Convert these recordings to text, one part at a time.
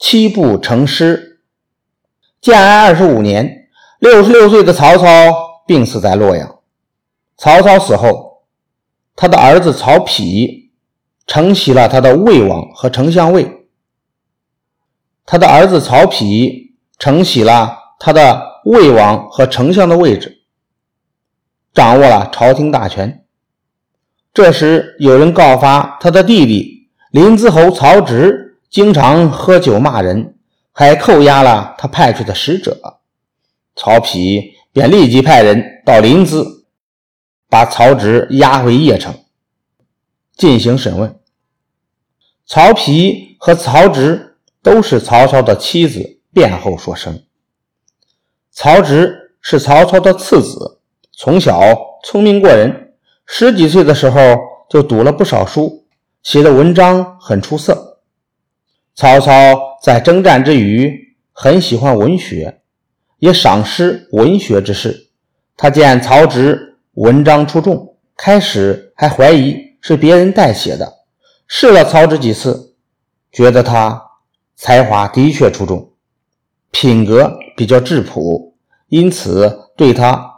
七步成诗。建安二十五年，六十六岁的曹操病死在洛阳。曹操死后，他的儿子曹丕承袭了他的魏王和丞相位。他的儿子曹丕承袭了他的魏王和丞相的位置，掌握了朝廷大权。这时，有人告发他的弟弟临淄侯曹植经常喝酒骂人，还扣押了他派去的使者。曹丕便立即派人到临淄，把曹植押回邺城进行审问。曹丕和曹植都是曹操的妻子卞后所生。曹植是曹操的次子，从小聪明过人，十几岁的时候就读了不少书，写的文章很出色。曹操在征战之余很喜欢文学，也赏识文学之士。他见曹植文章出众，开始还怀疑是别人代写的，试了曹植几次，觉得他才华的确出众，品格比较质朴。因此，对他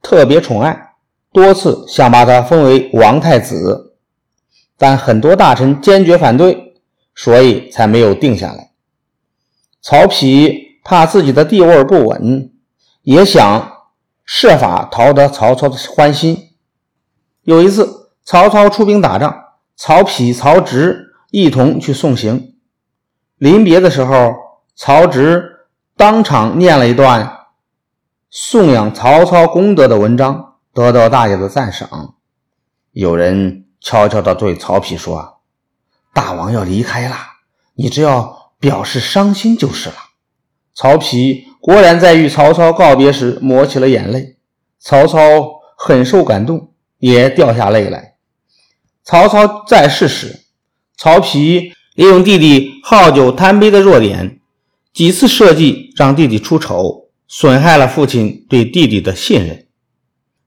特别宠爱，多次想把他封为王太子，但很多大臣坚决反对，所以才没有定下来。曹丕怕自己的地位不稳，也想设法讨得曹操的欢心。有一次，曹操出兵打仗，曹丕、曹植一同去送行。临别的时候，曹植当场念了一段。颂扬曹操功德的文章得到大家的赞赏。有人悄悄地对曹丕说：“大王要离开了，你只要表示伤心就是了。”曹丕果然在与曹操告别时抹起了眼泪。曹操很受感动，也掉下泪来。曹操在世时，曹丕利用弟弟好酒贪杯的弱点，几次设计让弟弟出丑。损害了父亲对弟弟的信任。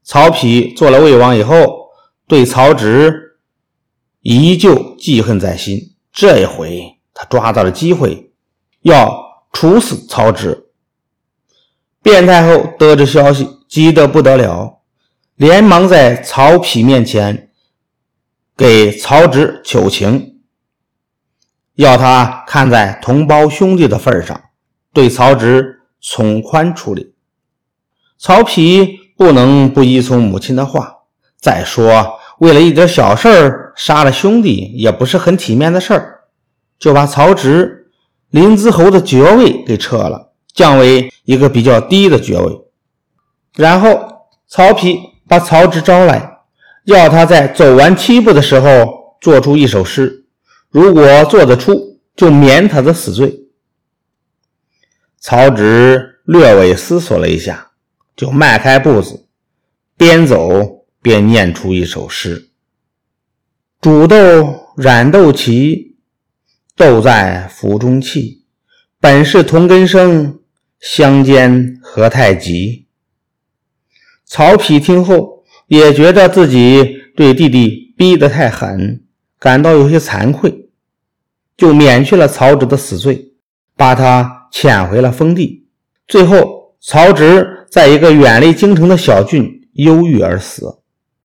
曹丕做了魏王以后，对曹植依旧记恨在心。这一回，他抓到了机会，要处死曹植。卞太后得知消息，急得不得了，连忙在曹丕面前给曹植求情，要他看在同胞兄弟的份上，对曹植。从宽处理，曹丕不能不依从母亲的话。再说，为了一点小事儿杀了兄弟，也不是很体面的事儿，就把曹植临淄侯的爵位给撤了，降为一个比较低的爵位。然后，曹丕把曹植招来，要他在走完七步的时候做出一首诗，如果做得出，就免他的死罪。曹植略微思索了一下，就迈开步子，边走边念出一首诗：“煮豆燃豆萁，豆在釜中泣。本是同根生，相煎何太急。”曹丕听后也觉得自己对弟弟逼得太狠，感到有些惭愧，就免去了曹植的死罪，把他。遣回了封地，最后曹植在一个远离京城的小郡忧郁而死。